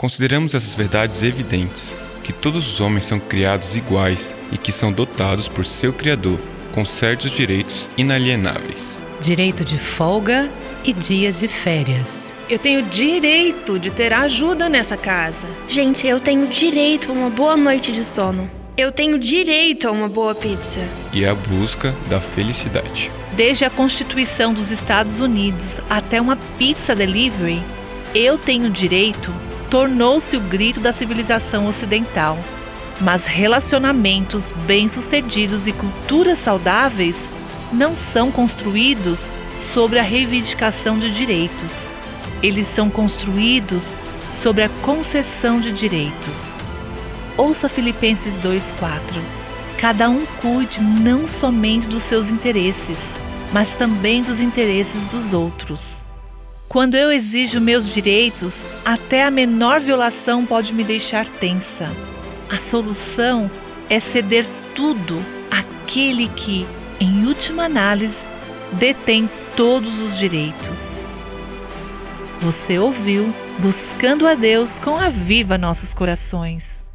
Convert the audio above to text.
Consideramos essas verdades evidentes, que todos os homens são criados iguais e que são dotados por seu Criador com certos direitos inalienáveis. Direito de folga e dias de férias. Eu tenho direito de ter ajuda nessa casa. Gente, eu tenho direito a uma boa noite de sono. Eu tenho direito a uma boa pizza. E a busca da felicidade. Desde a Constituição dos Estados Unidos até uma pizza delivery, eu tenho direito tornou-se o grito da civilização ocidental. Mas relacionamentos bem-sucedidos e culturas saudáveis não são construídos sobre a reivindicação de direitos. Eles são construídos sobre a concessão de direitos. Ouça Filipenses 2:4. Cada um cuide não somente dos seus interesses, mas também dos interesses dos outros. Quando eu exijo meus direitos, até a menor violação pode me deixar tensa. A solução é ceder tudo àquele que, em última análise, detém todos os direitos. Você ouviu Buscando a Deus com a Viva Nossos Corações.